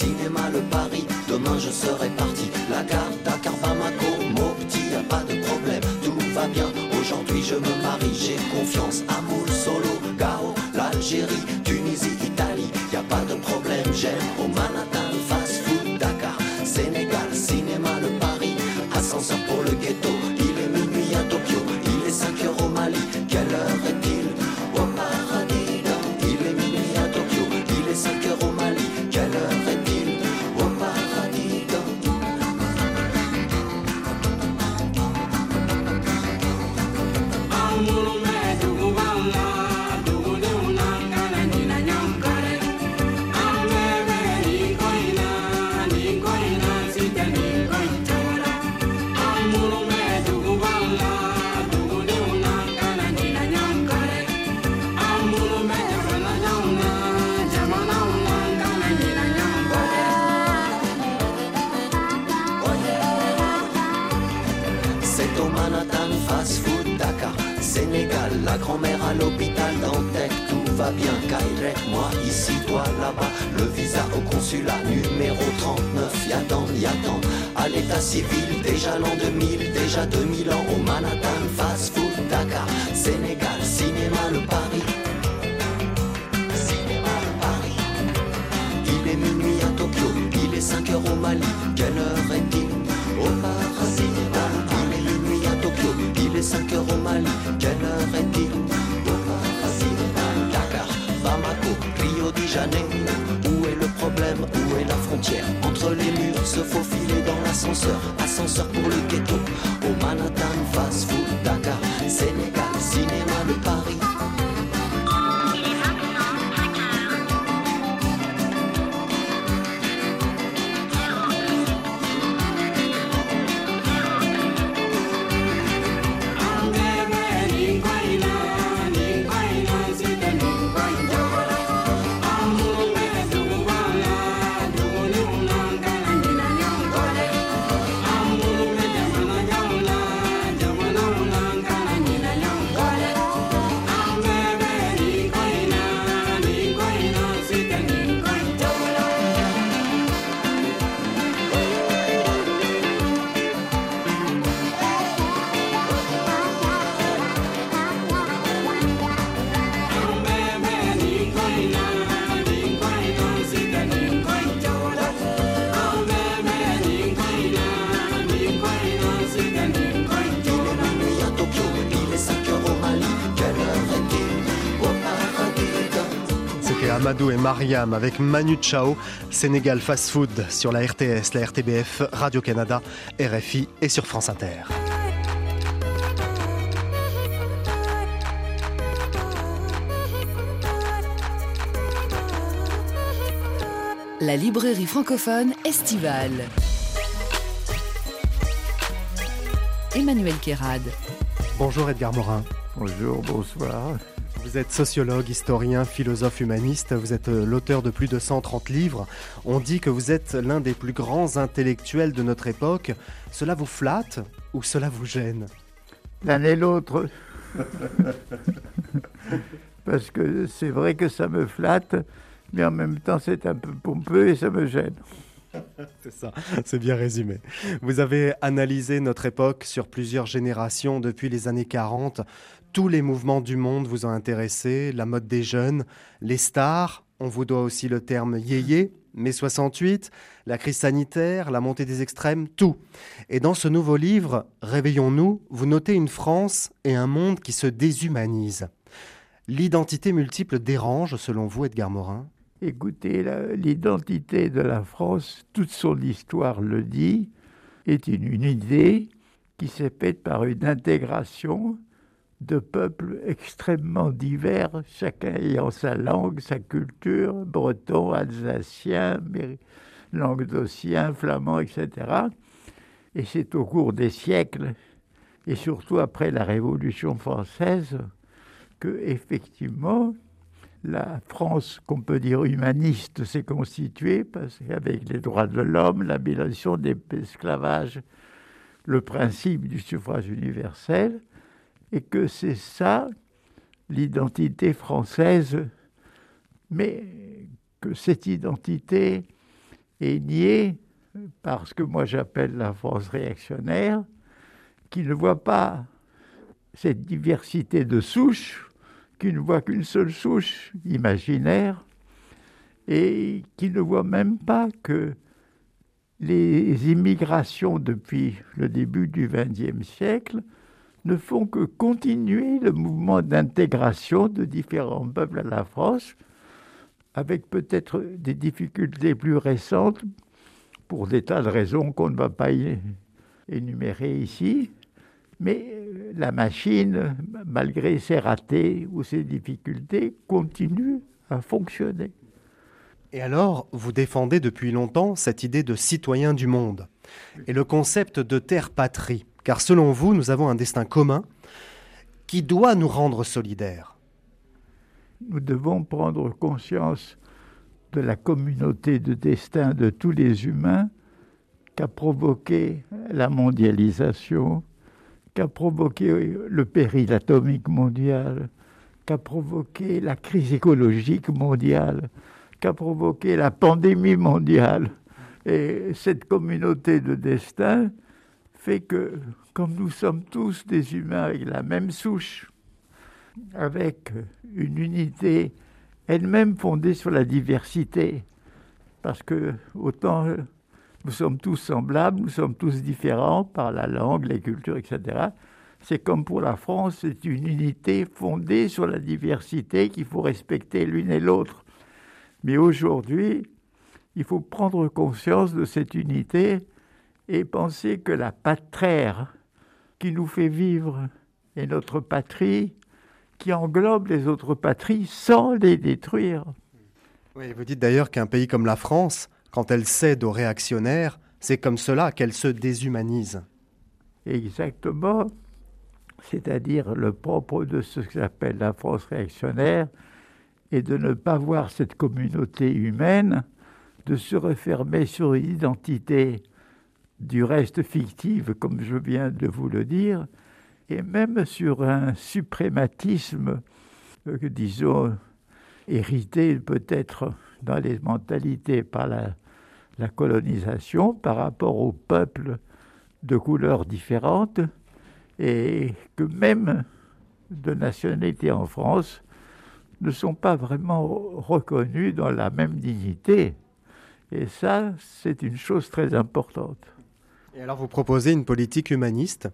Cinéma le Paris. Demain je serai parti. La gare Dakar Bamako, Mopti, y a pas de problème, tout va bien. Aujourd'hui je me marie, j'ai confiance. Amour, Solo, Gao, l'Algérie, Tunisie, Italie, y a pas de problème. J'aime au Manhattan Fast Food Dakar, Sénégal, cinéma le Paris. Ascenseur pour le ghetto, il est minuit à Tokyo, il est 5 heures au Mali. Bien. Kairek, moi ici, toi là-bas. Le visa au consulat numéro 39, Yadan, Yadan. À l'état civil, déjà l'an 2000, déjà 2000 ans au Manhattan, fast food, Dakar, Sénégal, cinéma, le Paris. Cinéma, le Paris. Il est minuit à Tokyo, il est 5 heures au Mali. Quelle heure est-il? Au Paris il est minuit à Tokyo, il est 5 heures au Mali. Quelle heure est-il? Janeiro. Où est le problème? Où est la frontière? Entre les murs, se faufiler dans l'ascenseur. Ascenseur pour le ghetto. Au Manhattan, fast food, Amadou et Mariam avec Manu Chao, Sénégal Fast Food sur la RTS, la RTBF, Radio-Canada, RFI et sur France Inter. La librairie francophone estivale. Emmanuel Kérad. Bonjour Edgar Morin. Bonjour, bonsoir. Vous êtes sociologue, historien, philosophe humaniste, vous êtes euh, l'auteur de plus de 130 livres. On dit que vous êtes l'un des plus grands intellectuels de notre époque. Cela vous flatte ou cela vous gêne? L'un et l'autre. Parce que c'est vrai que ça me flatte, mais en même temps c'est un peu pompeux et ça me gêne. C'est ça, c'est bien résumé. Vous avez analysé notre époque sur plusieurs générations depuis les années 40. Tous les mouvements du monde vous ont intéressé, la mode des jeunes, les stars, on vous doit aussi le terme yéyé, mai 68, la crise sanitaire, la montée des extrêmes, tout. Et dans ce nouveau livre, Réveillons-nous, vous notez une France et un monde qui se déshumanisent. L'identité multiple dérange, selon vous, Edgar Morin? Écoutez, l'identité de la France, toute son histoire le dit, est une unité qui s'est faite par une intégration de peuples extrêmement divers, chacun ayant sa langue, sa culture, breton, alsacien, languedocien, flamand, etc. Et c'est au cours des siècles, et surtout après la Révolution française, que effectivement la France, qu'on peut dire humaniste, s'est constituée parce qu'avec les droits de l'homme, l'abolition de l'esclavage, le principe du suffrage universel, et que c'est ça l'identité française, mais que cette identité est niée par ce que moi j'appelle la France réactionnaire, qui ne voit pas cette diversité de souches, qui ne voit qu'une seule souche imaginaire, et qui ne voit même pas que les immigrations depuis le début du XXe siècle ne font que continuer le mouvement d'intégration de différents peuples à la France, avec peut-être des difficultés plus récentes pour des tas de raisons qu'on ne va pas énumérer ici. Mais euh, la machine, malgré ses ratés ou ses difficultés, continue à fonctionner. Et alors, vous défendez depuis longtemps cette idée de citoyen du monde et le concept de terre-patrie, car selon vous, nous avons un destin commun qui doit nous rendre solidaires. Nous devons prendre conscience de la communauté de destin de tous les humains qu'a provoqué la mondialisation, qu'a provoqué le péril atomique mondial, qu'a provoqué la crise écologique mondiale, qu'a provoqué la pandémie mondiale. Et cette communauté de destin fait que, comme nous sommes tous des humains avec la même souche, avec une unité elle-même fondée sur la diversité, parce que autant nous sommes tous semblables, nous sommes tous différents par la langue, les cultures, etc. C'est comme pour la France, c'est une unité fondée sur la diversité qu'il faut respecter l'une et l'autre. Mais aujourd'hui, il faut prendre conscience de cette unité et penser que la patrie qui nous fait vivre est notre patrie qui englobe les autres patries sans les détruire. Oui, vous dites d'ailleurs qu'un pays comme la France, quand elle cède aux réactionnaires, c'est comme cela qu'elle se déshumanise. Exactement. C'est-à-dire le propre de ce que j'appelle la France réactionnaire est de ne pas voir cette communauté humaine, de se refermer sur une identité du reste fictive, comme je viens de vous le dire, et même sur un suprématisme, euh, disons, hérité peut-être dans les mentalités par la, la colonisation par rapport aux peuples de couleurs différentes, et que même de nationalités en France ne sont pas vraiment reconnus dans la même dignité. Et ça, c'est une chose très importante. Et alors vous proposez une politique humaniste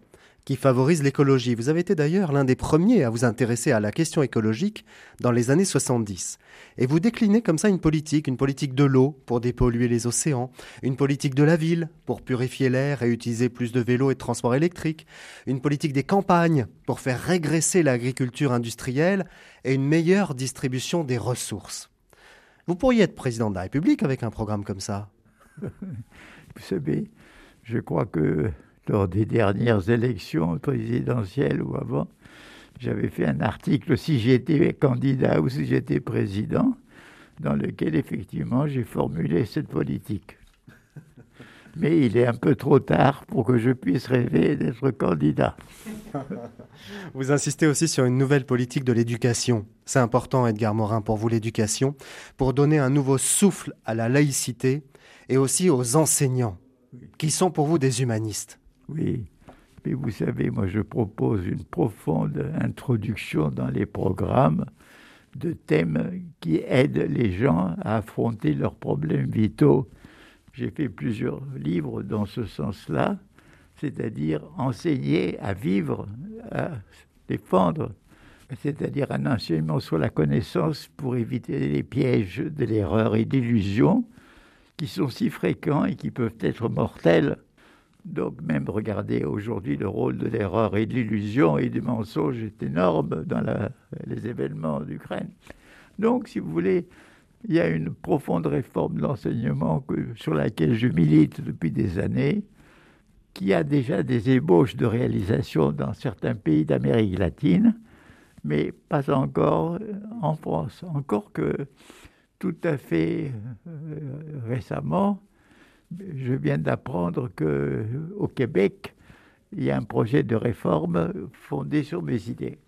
qui favorise l'écologie. Vous avez été d'ailleurs l'un des premiers à vous intéresser à la question écologique dans les années 70. Et vous déclinez comme ça une politique, une politique de l'eau pour dépolluer les océans, une politique de la ville pour purifier l'air et utiliser plus de vélos et de transports électriques, une politique des campagnes pour faire régresser l'agriculture industrielle et une meilleure distribution des ressources. Vous pourriez être président de la République avec un programme comme ça. Vous savez, je crois que lors des dernières élections présidentielles ou avant, j'avais fait un article si j'étais candidat ou si j'étais président, dans lequel effectivement j'ai formulé cette politique. Mais il est un peu trop tard pour que je puisse rêver d'être candidat. Vous insistez aussi sur une nouvelle politique de l'éducation. C'est important, Edgar Morin, pour vous l'éducation, pour donner un nouveau souffle à la laïcité et aussi aux enseignants, qui sont pour vous des humanistes. Oui, mais vous savez, moi je propose une profonde introduction dans les programmes de thèmes qui aident les gens à affronter leurs problèmes vitaux. J'ai fait plusieurs livres dans ce sens-là, c'est-à-dire enseigner à vivre, à défendre, c'est-à-dire un enseignement sur la connaissance pour éviter les pièges de l'erreur et de l'illusion qui sont si fréquents et qui peuvent être mortels donc même regardez aujourd'hui le rôle de l'erreur et de l'illusion et du mensonge est énorme dans les événements d'Ukraine. Donc si vous voulez, il y a une profonde réforme de l'enseignement sur laquelle je milite depuis des années, qui a déjà des ébauches de réalisation dans certains pays d'Amérique latine, mais pas encore en France. Encore que tout à fait euh, récemment, je viens d'apprendre que au Québec, il y a un projet de réforme fondé sur mes idées.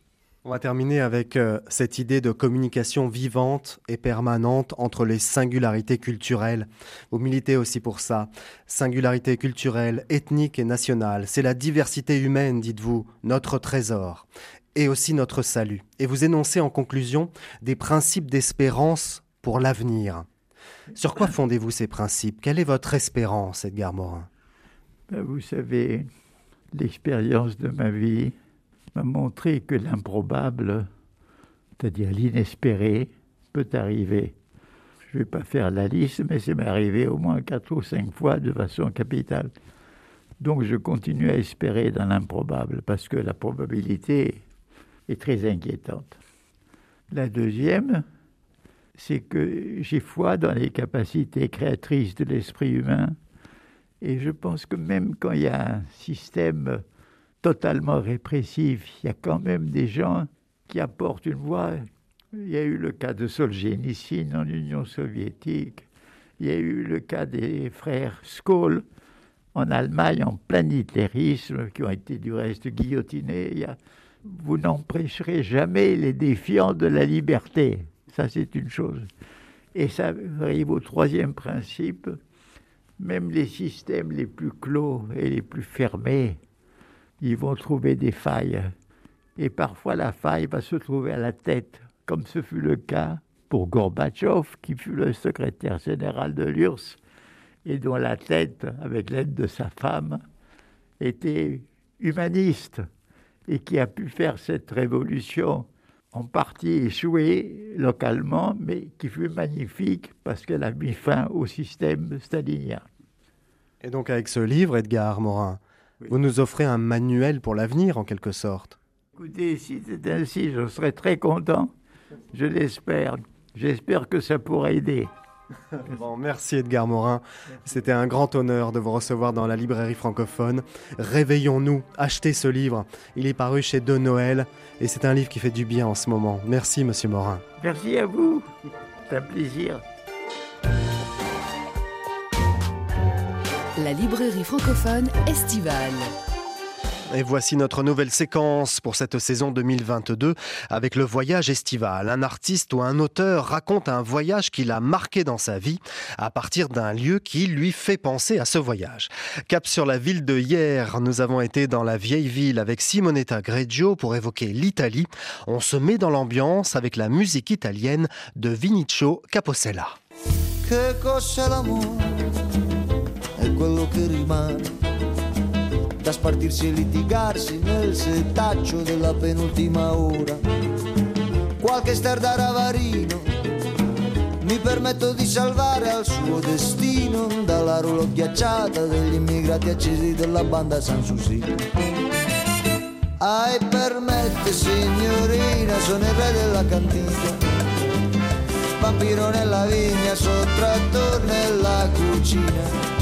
On va terminer avec euh, cette idée de communication vivante et permanente entre les singularités culturelles. Vous militez aussi pour ça. Singularité culturelle, ethnique et nationale. C'est la diversité humaine, dites-vous, notre trésor. Et aussi notre salut. Et vous énoncez en conclusion des principes d'espérance pour l'avenir. Sur quoi fondez-vous ces principes? Quelle est votre espérance, Edgar Morin? Ben, Vous savez, l'expérience de ma vie m'a montré que l'improbable, c'est-à-dire l'inespéré, peut arriver. Je ne vais pas faire la liste, mais c'est arrivé au moins quatre ou cinq fois de façon capitale. Donc je continue à espérer dans l'improbable, parce que la probabilité est très inquiétante. La deuxième, c'est que j'ai foi dans les capacités créatrices de l'esprit humain. Et je pense que même quand il y a un système totalement répressif, il y a quand même des gens qui apportent une voix. Il y a eu le cas de Solzhenitsyn en Union soviétique. Il y a eu le cas des frères Skoll en Allemagne en plein qui ont été du reste guillotinés. Vous n'empêcherez jamais les défiants de la liberté. Ça, c'est une chose. Et ça arrive au troisième principe. Même les systèmes les plus clos et les plus fermés, ils vont trouver des failles. Et parfois, la faille va se trouver à la tête, comme ce fut le cas pour Gorbatchev, qui fut le secrétaire général de l'URSS et dont la tête, avec l'aide de sa femme, était humaniste et qui a pu faire cette révolution en partie échouée localement, mais qui fut magnifique parce qu'elle a mis fin au système stalinien. Et donc avec ce livre, Edgar Morin, vous nous offrez un manuel pour l'avenir en quelque sorte. Écoutez, si c'est ainsi, je serais très content. Je l'espère. J'espère que ça pourra aider. Bon, merci Edgar Morin. C'était un grand honneur de vous recevoir dans la librairie francophone. Réveillons-nous, achetez ce livre. Il est paru chez De Noël et c'est un livre qui fait du bien en ce moment. Merci Monsieur Morin. Merci à vous. C'est un plaisir. La librairie francophone estivale. Et voici notre nouvelle séquence pour cette saison 2022 avec le voyage estival. Un artiste ou un auteur raconte un voyage qu'il a marqué dans sa vie à partir d'un lieu qui lui fait penser à ce voyage. Cap sur la ville de hier, nous avons été dans la vieille ville avec Simonetta Greggio pour évoquer l'Italie. On se met dans l'ambiance avec la musique italienne de Vinicio? È quello che rimane da spartirsi e litigarsi nel setaccio della penultima ora. Qualche star da ravarino mi permetto di salvare al suo destino dalla roulotte ghiacciata degli immigrati accesi della banda Sanssouci. Ai permette signorina, sono il re della cantina vampiro nella vigna, sottratto nella cucina.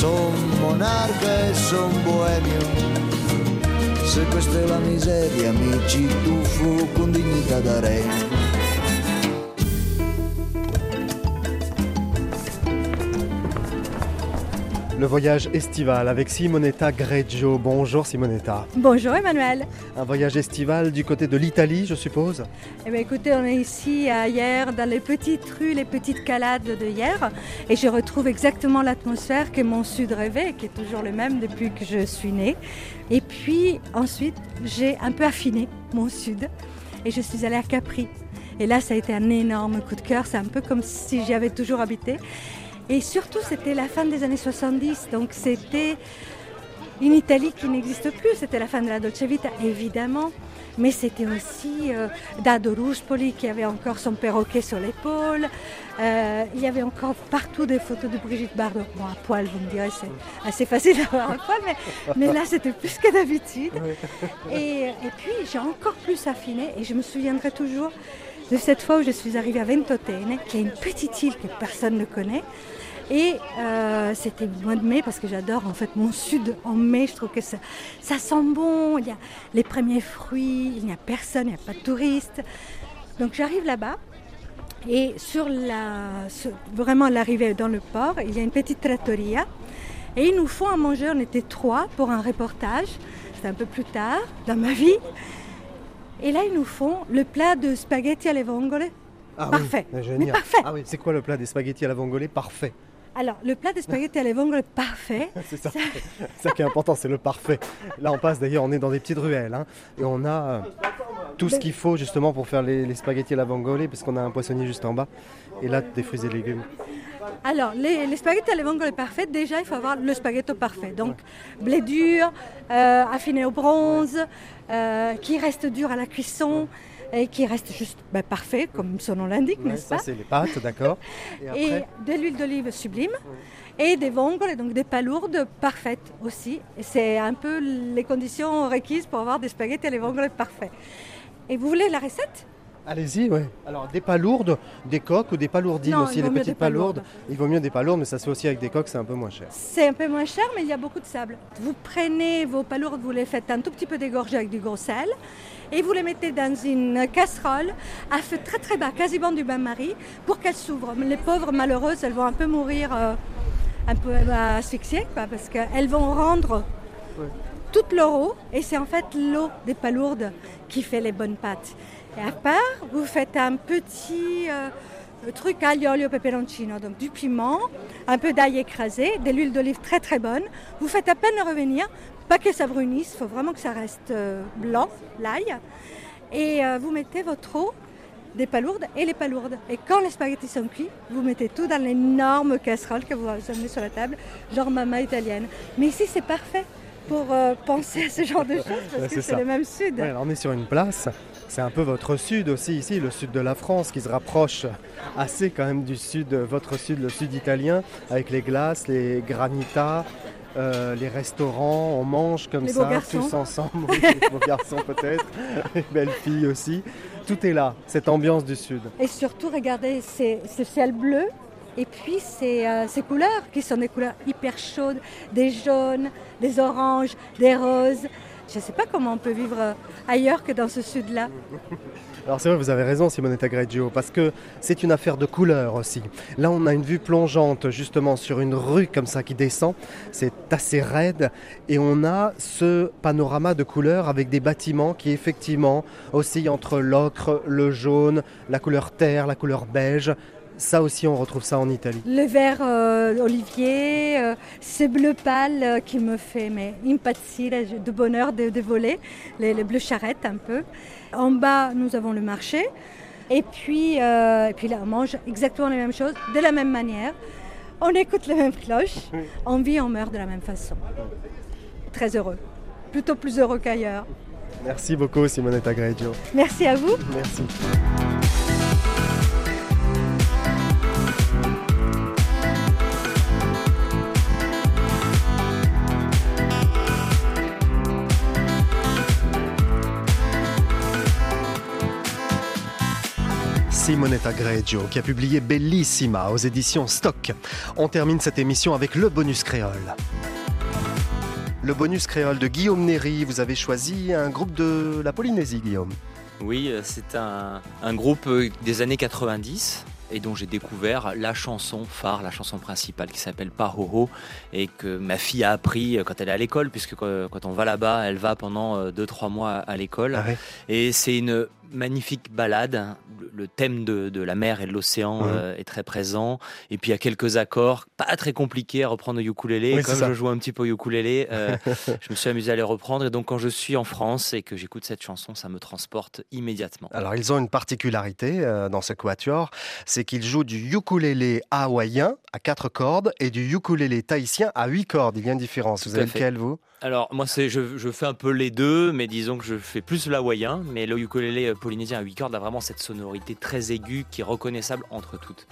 Son monarca e son boemio. Se questa è la miseria, mi ci tuffo con dignità da re. Le voyage estival avec Simonetta Greggio. Bonjour Simonetta. Bonjour Emmanuel. Un voyage estival du côté de l'Italie, je suppose Eh bien, écoutez, on est ici à hier, dans les petites rues, les petites calades de hier, et je retrouve exactement l'atmosphère que mon sud rêvait, qui est toujours le même depuis que je suis née. Et puis ensuite, j'ai un peu affiné mon sud, et je suis allée à Capri. Et là, ça a été un énorme coup de cœur. C'est un peu comme si j'y avais toujours habité. Et surtout, c'était la fin des années 70, donc c'était une Italie qui n'existe plus. C'était la fin de la Dolce Vita, évidemment. Mais c'était aussi euh, Dado Ruspoli qui avait encore son perroquet sur l'épaule. Euh, il y avait encore partout des photos de Brigitte Bardot. Bon, à poil, vous me direz, c'est assez facile d'avoir un poil, mais, mais là, c'était plus que d'habitude. Et, et puis, j'ai encore plus affiné et je me souviendrai toujours de cette fois où je suis arrivée à Ventotene, qui est une petite île que personne ne connaît. Et euh, c'était le mois de mai parce que j'adore en fait mon sud en mai. Je trouve que ça, sent bon. Il y a les premiers fruits, il n'y a personne, il n'y a pas de touristes. Donc j'arrive là-bas et sur la, vraiment l'arrivée dans le port, il y a une petite trattoria. Et ils nous font à manger, on était trois pour un reportage. C'était un peu plus tard dans ma vie. Et là, ils nous font le plat de spaghetti alle vongole. Ah Parfait. Oui, génial. Mais parfait. Ah oui, c'est quoi le plat des spaghettis à la vongole? Parfait. Alors, le plat de spaghetti alle vongole, parfait. C'est ça. Ça qui est important, c'est le parfait. Là, on passe d'ailleurs, on est dans des petites ruelles. hein, et on a euh, tout ce qu'il faut justement pour faire les, les spaghettis à la vongole, parce qu'on a un poissonnier juste en bas. Et là, des fruits et légumes. Alors, les, les spaghettis alle vongole parfaits, déjà, il faut avoir le spaghetto parfait. Donc, blé dur, euh, affiné au bronze, euh, qui reste dur à la cuisson et qui reste juste ben, parfait, comme son nom l'indique, Ouais, n'est-ce ça, pas c'est les pâtes, d'accord. Et Et de l'huile d'olive sublime et des vongole, donc des palourdes parfaites aussi. Et c'est un peu les conditions requises pour avoir des spaghettis alle vongole parfaits. Et vous voulez la recette? Allez-y, ouais. Alors, des palourdes, des coques ou des palourdines Non, aussi, les mieux petites des palourdes. Il vaut mieux des palourdes, mais ça se fait aussi avec des coques, c'est un peu moins cher. C'est un peu moins cher, mais il y a beaucoup de sable. Vous prenez vos palourdes, vous les faites un tout petit peu dégorger avec du gros sel, et vous les mettez dans une casserole à feu très très bas, quasiment du bain-marie, pour qu'elles s'ouvrent. Les pauvres malheureuses, elles vont un peu mourir, euh, un peu euh, asphyxiées, quoi, parce qu'elles vont rendre toute leur eau et c'est en fait l'eau des palourdes qui fait les bonnes pâtes. Et à part, vous faites un petit euh, truc aglio olio peperoncino, donc du piment, un peu d'ail écrasé, de l'huile d'olive très très bonne. Vous faites à peine revenir, pas que ça brunisse, il faut vraiment que ça reste euh, blanc, l'ail. Et euh, vous mettez votre eau des palourdes et les palourdes. Et quand les spaghettis sont cuits, vous mettez tout dans l'énorme casserole que vous amenez sur la table, genre mama italienne. Mais ici, c'est parfait pour euh, penser à ce genre de choses parce Ouais, que c'est le même sud. Ouais, alors on est sur une place, c'est un peu votre sud aussi ici, le sud de la France qui se rapproche assez quand même du sud, votre sud, le sud italien, avec les glaces, les granitas, euh, les restaurants, on mange comme Les ça, tous ensemble, les beaux garçons peut-être, les belles filles aussi. Tout est là, cette ambiance du sud. Et surtout, regardez ces- ce ciel bleu et puis ces, euh, ces couleurs qui sont des couleurs hyper chaudes, des jaunes, des oranges, des roses. Je ne sais pas comment on peut vivre euh, ailleurs que dans ce sud-là. Alors c'est vrai, vous avez raison Simonetta Greggio, parce que c'est une affaire de couleur aussi. Là on a une vue plongeante justement sur une rue comme ça qui descend, c'est assez raide, et on a ce panorama de couleurs avec des bâtiments qui effectivement oscillent entre l'ocre, le jaune, la couleur terre, la couleur beige. Ça aussi on retrouve ça en Italie. Le vert euh, olivier, euh, ce bleu pâle euh, qui me fait mais, de bonheur de, de voler, les, les bleus charrettes un peu. En bas, nous avons le marché. Et puis, euh, et puis là, on mange exactement les mêmes choses, de la même manière. On écoute les mêmes cloches. On vit, on meurt de la même façon. Très heureux. Plutôt plus heureux qu'ailleurs. Merci beaucoup Simonetta Greggio. Merci à vous. Merci. Simonetta Greggio qui a publié Bellissima aux éditions Stock. On termine cette émission avec le bonus créole. Le bonus créole de Guillaume Néry, vous avez choisi un groupe de la Polynésie, Guillaume. Oui, euh, c'est un, un groupe euh, des années 90 et dont j'ai découvert la chanson phare, la chanson principale qui s'appelle Pahoho et que ma fille a appris euh, quand elle est à l'école puisque quand quand on va là-bas, elle va pendant 2-3 mois à l'école. Ah Et c'est une magnifique balade. Le- thème de, de la mer et de l'océan euh, est très présent. Et puis il y a quelques accords pas très compliqués à reprendre au ukulélé. Oui, Comme je joue un petit peu au ukulélé, euh, je me suis amusé à les reprendre. Et donc quand je suis en France et que j'écoute cette chanson, ça me transporte immédiatement. Alors ils ont une particularité euh, dans ce quatuor, c'est qu'ils jouent du ukulélé hawaïen à quatre cordes et du ukulélé tahitien à huit cordes. Il y a une différence. Vous Tout à avez lequel vous? Alors moi je fais un peu les deux, mais disons que je fais plus l'hawaïen, mais le ukulélé euh, polynésien à 8 cordes a vraiment cette sonorité très aiguë qui est reconnaissable entre toutes.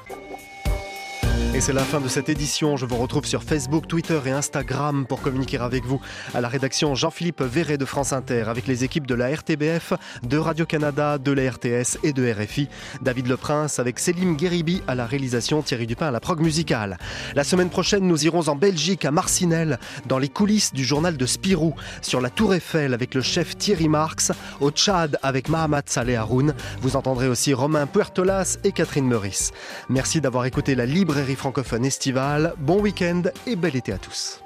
C'est la fin de cette édition. Je vous retrouve sur Facebook, Twitter et Instagram pour communiquer avec vous. À la rédaction, Jean-Philippe Verret de France Inter, avec les équipes de la RTBF, de Radio-Canada, de la RTS et de RFI. David Le Prince avec Célim Guéribi à la réalisation, Thierry Dupin à la prog musicale. La semaine prochaine, nous irons en Belgique, à Marcinelle, dans les coulisses du journal de Spirou, sur la Tour Eiffel avec le chef Thierry Marx, au Tchad avec Mahamat Saleh Haroun. Vous entendrez aussi Romain Puertolas et Catherine Meurice. Merci d'avoir écouté la librairie francophone estivale. Bon week-end et bel été à tous.